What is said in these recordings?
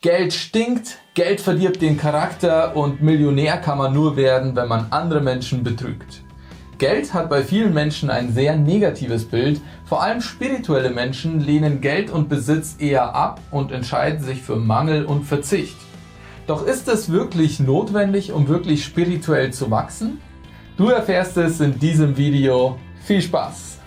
Geld stinkt, Geld verdirbt den Charakter und Millionär kann man nur werden, wenn man andere Menschen betrügt. Geld hat bei vielen Menschen ein sehr negatives Bild, vor allem spirituelle Menschen lehnen Geld und Besitz eher ab und entscheiden sich für Mangel und Verzicht. Doch ist es wirklich notwendig, um wirklich spirituell zu wachsen? Du erfährst es in diesem Video. Viel Spaß!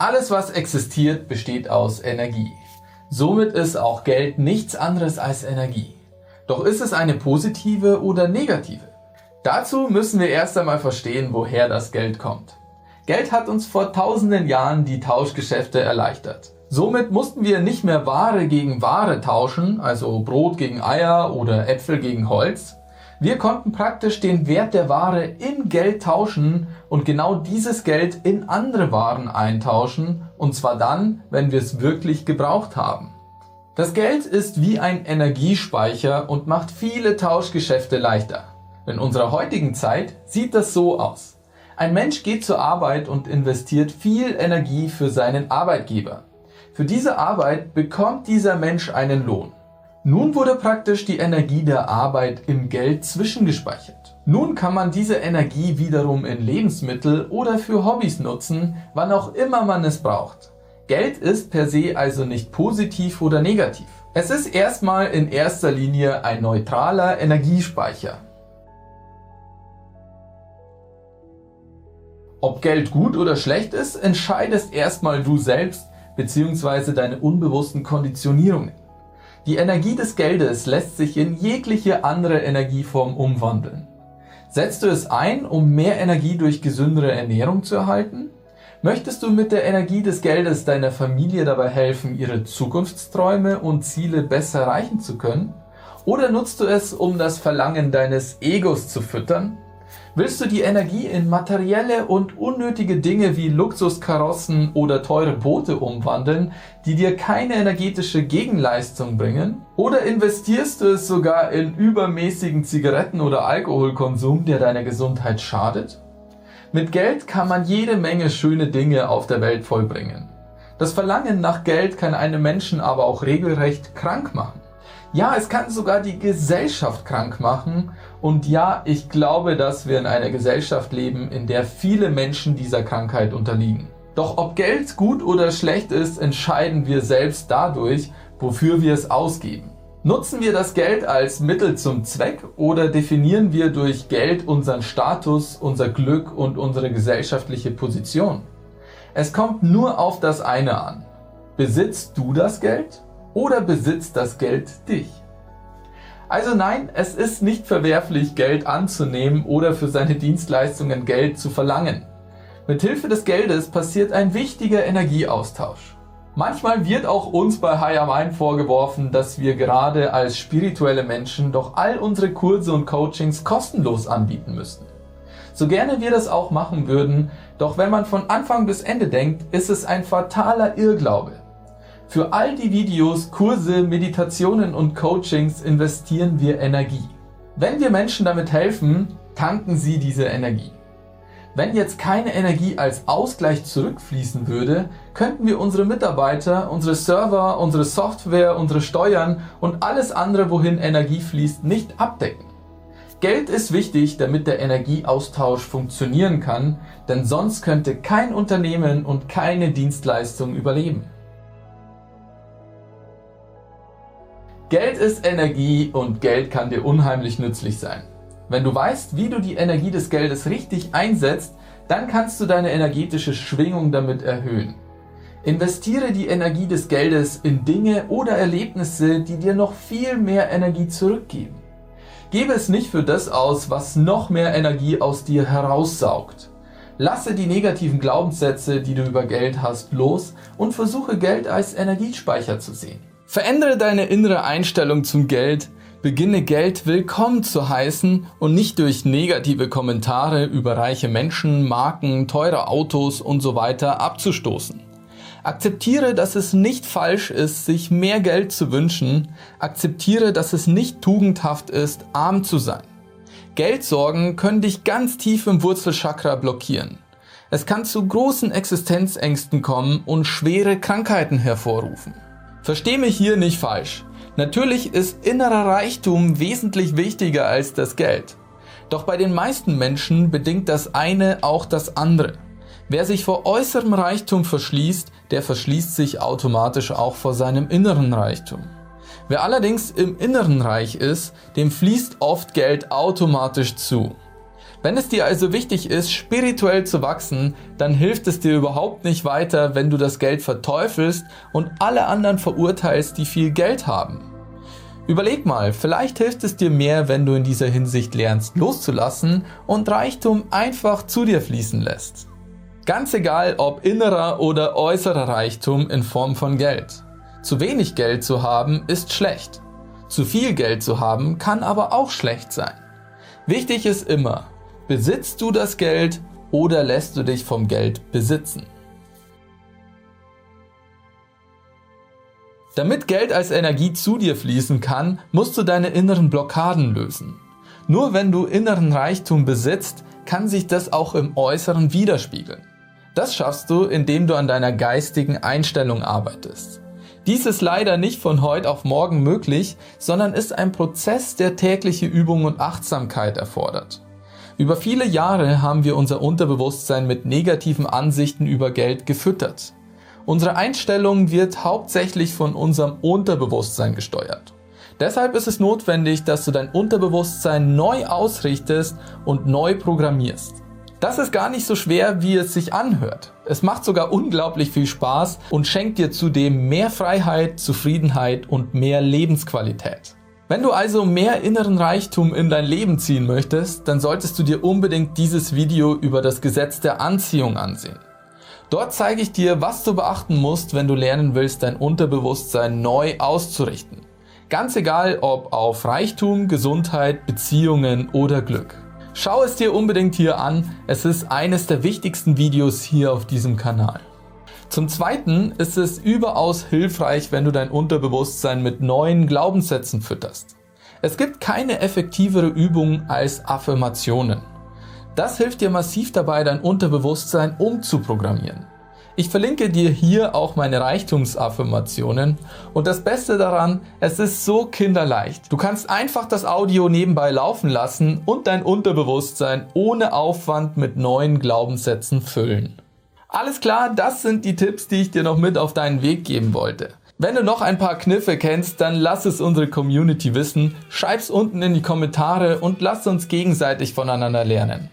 Alles, was existiert, besteht aus Energie. Somit ist auch Geld nichts anderes als Energie. Doch ist es eine positive oder negative? Dazu müssen wir erst einmal verstehen, woher das Geld kommt. Geld hat uns vor tausenden Jahren die Tauschgeschäfte erleichtert. Somit mussten wir nicht mehr Ware gegen Ware tauschen, also Brot gegen Eier oder Äpfel gegen Holz, wir konnten praktisch den Wert der Ware in Geld tauschen und genau dieses Geld in andere Waren eintauschen und zwar dann, wenn wir es wirklich gebraucht haben. Das Geld ist wie ein Energiespeicher und macht viele Tauschgeschäfte leichter. In unserer heutigen Zeit sieht das so aus. Ein Mensch geht zur Arbeit und investiert viel Energie für seinen Arbeitgeber. Für diese Arbeit bekommt dieser Mensch einen Lohn. Nun wurde praktisch die Energie der Arbeit im Geld zwischengespeichert. Nun kann man diese Energie wiederum in Lebensmittel oder für Hobbys nutzen, wann auch immer man es braucht. Geld ist per se also nicht positiv oder negativ. Es ist erstmal in erster Linie ein neutraler Energiespeicher. Ob Geld gut oder schlecht ist, entscheidest erstmal du selbst bzw. deine unbewussten Konditionierungen. Die Energie des Geldes lässt sich in jegliche andere Energieform umwandeln. Setzt du es ein, um mehr Energie durch gesündere Ernährung zu erhalten? Möchtest du mit der Energie des Geldes deiner Familie dabei helfen, ihre Zukunftsträume und Ziele besser erreichen zu können? Oder nutzt du es, um das Verlangen deines Egos zu füttern? Willst du die Energie in materielle und unnötige Dinge wie Luxuskarossen oder teure Boote umwandeln, die dir keine energetische Gegenleistung bringen? Oder investierst du es sogar in übermäßigen Zigaretten- oder Alkoholkonsum, der deiner Gesundheit schadet? Mit Geld kann man jede Menge schöne Dinge auf der Welt vollbringen. Das Verlangen nach Geld kann einen Menschen aber auch regelrecht krank machen. Ja, es kann sogar die Gesellschaft krank machen. Und ja, ich glaube, dass wir in einer Gesellschaft leben, in der viele Menschen dieser Krankheit unterliegen. Doch ob Geld gut oder schlecht ist, entscheiden wir selbst dadurch, wofür wir es ausgeben. Nutzen wir das Geld als Mittel zum Zweck oder definieren wir durch Geld unseren Status, unser Glück und unsere gesellschaftliche Position? Es kommt nur auf das eine an. Besitzt du das Geld oder besitzt das Geld dich? Also nein, es ist nicht verwerflich, Geld anzunehmen oder für seine Dienstleistungen Geld zu verlangen. Mit Hilfe des Geldes passiert ein wichtiger Energieaustausch. Manchmal wird auch uns bei Higher Mind vorgeworfen, dass wir gerade als spirituelle Menschen doch all unsere Kurse und Coachings kostenlos anbieten müssten. So gerne wir das auch machen würden, doch wenn man von Anfang bis Ende denkt, ist es ein fataler Irrglaube. Für all die Videos, Kurse, Meditationen und Coachings investieren wir Energie. Wenn wir Menschen damit helfen, tanken sie diese Energie. Wenn jetzt keine Energie als Ausgleich zurückfließen würde, könnten wir unsere Mitarbeiter, unsere Server, unsere Software, unsere Steuern und alles andere, wohin Energie fließt, nicht abdecken. Geld ist wichtig, damit der Energieaustausch funktionieren kann, denn sonst könnte kein Unternehmen und keine Dienstleistung überleben. Geld ist Energie und Geld kann dir unheimlich nützlich sein. Wenn du weißt, wie du die Energie des Geldes richtig einsetzt, dann kannst du deine energetische Schwingung damit erhöhen. Investiere die Energie des Geldes in Dinge oder Erlebnisse, die dir noch viel mehr Energie zurückgeben. Gebe es nicht für das aus, was noch mehr Energie aus dir heraussaugt. Lasse die negativen Glaubenssätze, die du über Geld hast, los und versuche Geld als Energiespeicher zu sehen. Verändere deine innere Einstellung zum Geld, beginne Geld willkommen zu heißen und nicht durch negative Kommentare über reiche Menschen, Marken, teure Autos und so weiter abzustoßen. Akzeptiere, dass es nicht falsch ist, sich mehr Geld zu wünschen. Akzeptiere, dass es nicht tugendhaft ist, arm zu sein. Geldsorgen können dich ganz tief im Wurzelchakra blockieren. Es kann zu großen Existenzängsten kommen und schwere Krankheiten hervorrufen. Versteh mich hier nicht falsch. Natürlich ist innerer Reichtum wesentlich wichtiger als das Geld. Doch bei den meisten Menschen bedingt das eine auch das andere. Wer sich vor äußerem Reichtum verschließt, der verschließt sich automatisch auch vor seinem inneren Reichtum. Wer allerdings im inneren reich ist, dem fließt oft Geld automatisch zu. Wenn es dir also wichtig ist, spirituell zu wachsen, dann hilft es dir überhaupt nicht weiter, wenn du das Geld verteufelst und alle anderen verurteilst, die viel Geld haben. Überleg mal, vielleicht hilft es dir mehr, wenn du in dieser Hinsicht lernst loszulassen und Reichtum einfach zu dir fließen lässt. Ganz egal, ob innerer oder äußerer Reichtum in Form von Geld. Zu wenig Geld zu haben ist schlecht. Zu viel Geld zu haben kann aber auch schlecht sein. Wichtig ist immer, besitzt du das Geld oder lässt du dich vom Geld besitzen? Damit Geld als Energie zu dir fließen kann, musst du deine inneren Blockaden lösen. Nur wenn du inneren Reichtum besitzt, kann sich das auch im Äußeren widerspiegeln. Das schaffst du, indem du an deiner geistigen Einstellung arbeitest. Dies ist leider nicht von heute auf morgen möglich, sondern ist ein Prozess, der tägliche Übung und Achtsamkeit erfordert. Über viele Jahre haben wir unser Unterbewusstsein mit negativen Ansichten über Geld gefüttert. Unsere Einstellung wird hauptsächlich von unserem Unterbewusstsein gesteuert. Deshalb ist es notwendig, dass du dein Unterbewusstsein neu ausrichtest und neu programmierst. Das ist gar nicht so schwer, wie es sich anhört. Es macht sogar unglaublich viel Spaß und schenkt dir zudem mehr Freiheit, Zufriedenheit und mehr Lebensqualität. Wenn du also mehr inneren Reichtum in dein Leben ziehen möchtest, dann solltest du dir unbedingt dieses Video über das Gesetz der Anziehung ansehen. Dort zeige ich dir, was du beachten musst, wenn du lernen willst, dein Unterbewusstsein neu auszurichten. Ganz egal, ob auf Reichtum, Gesundheit, Beziehungen oder Glück. Schau es dir unbedingt hier an, es ist eines der wichtigsten Videos hier auf diesem Kanal. Zum Zweiten ist es überaus hilfreich, wenn du dein Unterbewusstsein mit neuen Glaubenssätzen fütterst. Es gibt keine effektivere Übung als Affirmationen. Das hilft dir massiv dabei, dein Unterbewusstsein umzuprogrammieren. Ich verlinke dir hier auch meine Reichtumsaffirmationen und das Beste daran, es ist so kinderleicht. Du kannst einfach das Audio nebenbei laufen lassen und dein Unterbewusstsein ohne Aufwand mit neuen Glaubenssätzen füllen. Alles klar, das sind die Tipps, die ich dir noch mit auf deinen Weg geben wollte. Wenn du noch ein paar Kniffe kennst, dann lass es unsere Community wissen, schreib's unten in die Kommentare und lass uns gegenseitig voneinander lernen.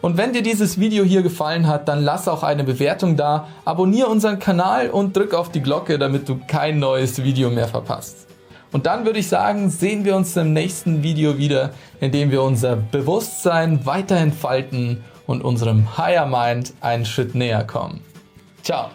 Und wenn dir dieses Video hier gefallen hat, dann lass auch eine Bewertung da, abonniere unseren Kanal und drück auf die Glocke, damit du kein neues Video mehr verpasst. Und dann würde ich sagen, sehen wir uns im nächsten Video wieder, in dem wir unser Bewusstsein weiter entfalten und unserem Higher Mind einen Schritt näher kommen. Ciao!